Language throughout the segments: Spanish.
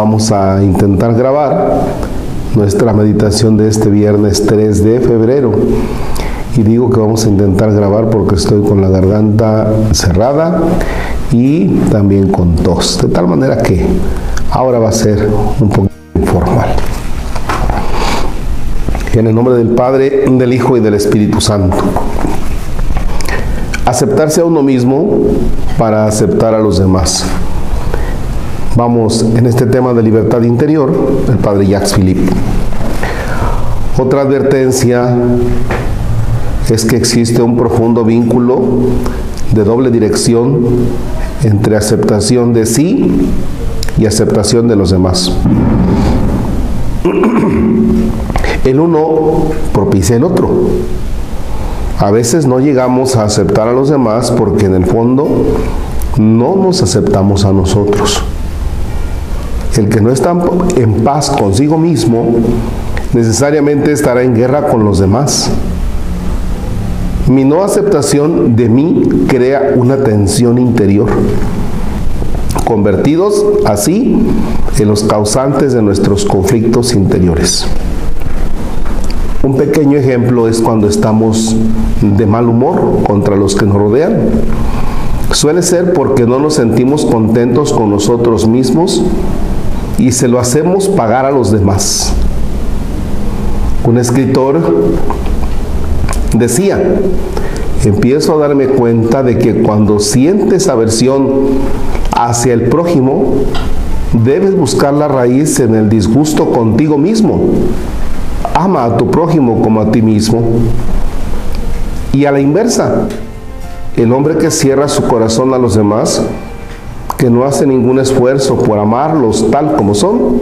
vamos a intentar grabar nuestra meditación de este viernes 3 de febrero. Y digo que vamos a intentar grabar porque estoy con la garganta cerrada y también con tos. De tal manera que ahora va a ser un poco informal. En el nombre del Padre, del Hijo y del Espíritu Santo. Aceptarse a uno mismo para aceptar a los demás. Vamos en este tema de libertad interior, el Padre Jacques Philippe. Otra advertencia es que existe un profundo vínculo de doble dirección entre aceptación de sí y aceptación de los demás. El uno propicia el otro. A veces no llegamos a aceptar a los demás porque en el fondo no nos aceptamos a nosotros. El que no está en paz consigo mismo necesariamente estará en guerra con los demás. Mi no aceptación de mí crea una tensión interior, convertidos así en los causantes de nuestros conflictos interiores. Un pequeño ejemplo es cuando estamos de mal humor contra los que nos rodean. Suele ser porque no nos sentimos contentos con nosotros mismos y se lo hacemos pagar a los demás. Un escritor decía, empiezo a darme cuenta de que cuando sientes aversión hacia el prójimo, debes buscar la raíz en el disgusto contigo mismo. Ama a tu prójimo como a ti mismo. Y a la inversa, el hombre que cierra su corazón a los demás, que no hace ningún esfuerzo por amarlos tal como son,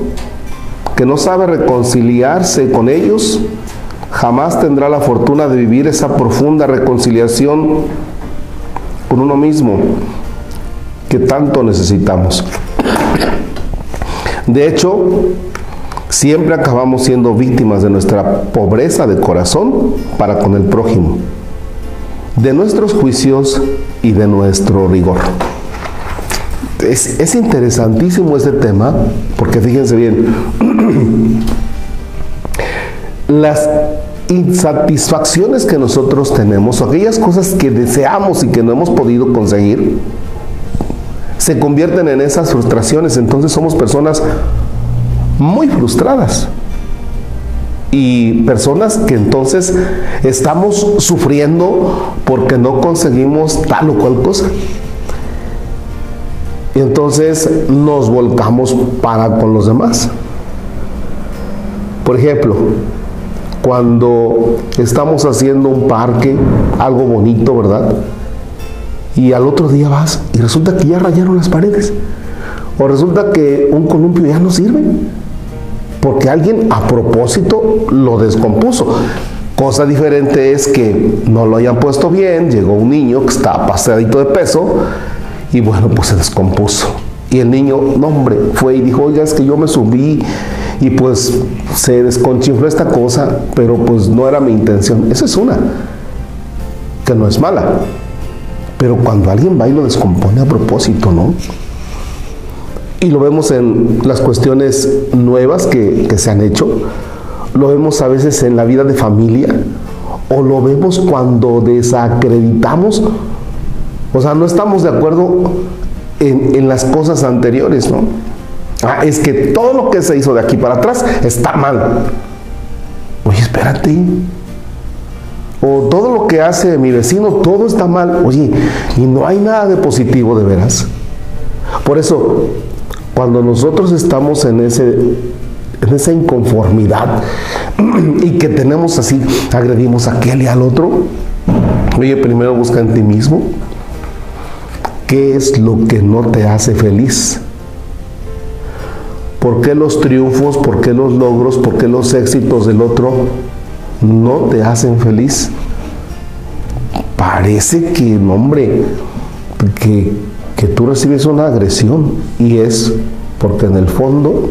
que no sabe reconciliarse con ellos, jamás tendrá la fortuna de vivir esa profunda reconciliación con uno mismo que tanto necesitamos. De hecho, siempre acabamos siendo víctimas de nuestra pobreza de corazón para con el prójimo, de nuestros juicios y de nuestro rigor. Es, es interesantísimo este tema, porque fíjense bien, las insatisfacciones que nosotros tenemos, aquellas cosas que deseamos y que no hemos podido conseguir, se convierten en esas frustraciones. Entonces somos personas muy frustradas. Y personas que entonces estamos sufriendo porque no conseguimos tal o cual cosa. Y entonces nos volcamos para con los demás. Por ejemplo, cuando estamos haciendo un parque, algo bonito, ¿verdad? Y al otro día vas y resulta que ya rayaron las paredes. O resulta que un columpio ya no sirve. Porque alguien a propósito lo descompuso. Cosa diferente es que no lo hayan puesto bien, llegó un niño que estaba pasadito de peso y bueno, pues se descompuso. Y el niño, hombre, fue y dijo, oiga, es que yo me subí y pues se desconchinfló esta cosa, pero pues no era mi intención. Esa es una, que no es mala. Pero cuando alguien va y lo descompone a propósito, ¿no? Y lo vemos en las cuestiones nuevas que, que se han hecho, lo vemos a veces en la vida de familia, o lo vemos cuando desacreditamos, o sea, no estamos de acuerdo en, en las cosas anteriores, ¿no? Ah, es que todo lo que se hizo de aquí para atrás está mal. Oye, espérate. O todo lo que hace mi vecino, todo está mal. Oye, y no hay nada de positivo de veras. Por eso, cuando nosotros estamos en ese en esa inconformidad y que tenemos así, agredimos a aquel y al otro, oye, primero busca en ti mismo qué es lo que no te hace feliz. ¿Por qué los triunfos, por qué los logros, por qué los éxitos del otro no te hacen feliz? Parece que, hombre, que, que tú recibes una agresión y es porque en el fondo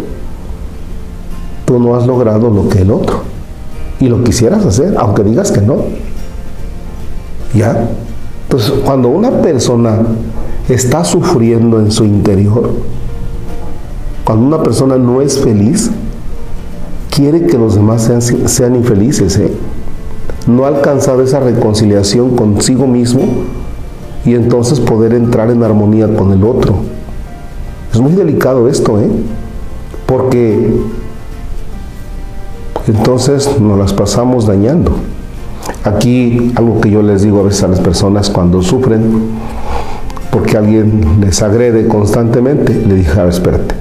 tú no has logrado lo que el otro y lo quisieras hacer, aunque digas que no. ¿Ya? Entonces, cuando una persona está sufriendo en su interior, Cuando una persona no es feliz, quiere que los demás sean, infelices. ¿eh? No ha alcanzado esa reconciliación consigo mismo y entonces poder entrar en armonía con el otro. Es muy delicado esto, ¿eh? Porque entonces nos las pasamos dañando. Aquí algo que yo les digo a veces a las personas cuando sufren porque alguien les agrede constantemente, le dije, a ver, espérate.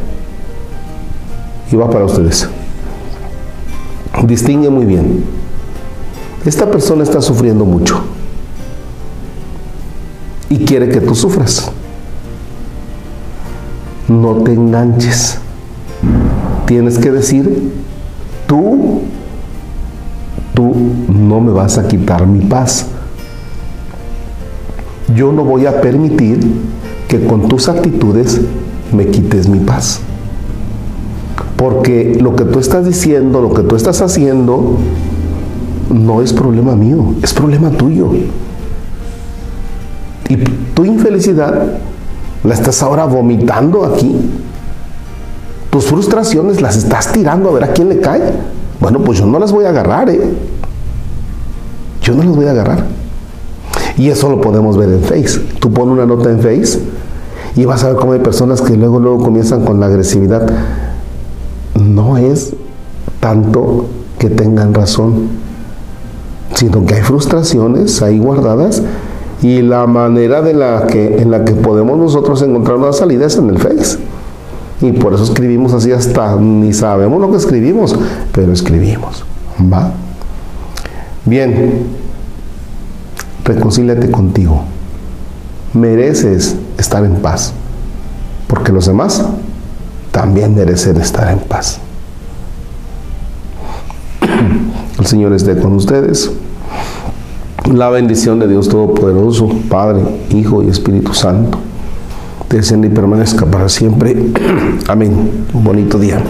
Y va para ustedes. Distingue muy bien. Esta persona está sufriendo mucho y quiere que tú sufras. No te enganches. Tienes que decir, tú, tú no me vas a quitar mi paz. Yo no voy a permitir que con tus actitudes me quites mi paz. Porque lo que tú estás diciendo, lo que tú estás haciendo, no es problema mío, es problema tuyo. Y tu infelicidad la estás ahora vomitando aquí. Tus frustraciones las estás tirando a ver a quién le cae. Bueno, pues yo no las voy a agarrar, ¿eh? Yo no las voy a agarrar. Y eso lo podemos ver en Face. Tú pones una nota en Face y vas a ver cómo hay personas que luego, luego comienzan con la agresividad. No es tanto que tengan razón, sino que hay frustraciones ahí guardadas y la manera de la que, en la que podemos nosotros encontrar una salida es en el Face. Y por eso escribimos así hasta ni sabemos lo que escribimos, pero escribimos. ¿Va? Bien, reconcíliate contigo. Mereces estar en paz, porque los demás también merecen estar en paz. El Señor esté con ustedes. La bendición de Dios Todopoderoso, Padre, Hijo y Espíritu Santo, descienda y permanezca para siempre. Amén. Un bonito día.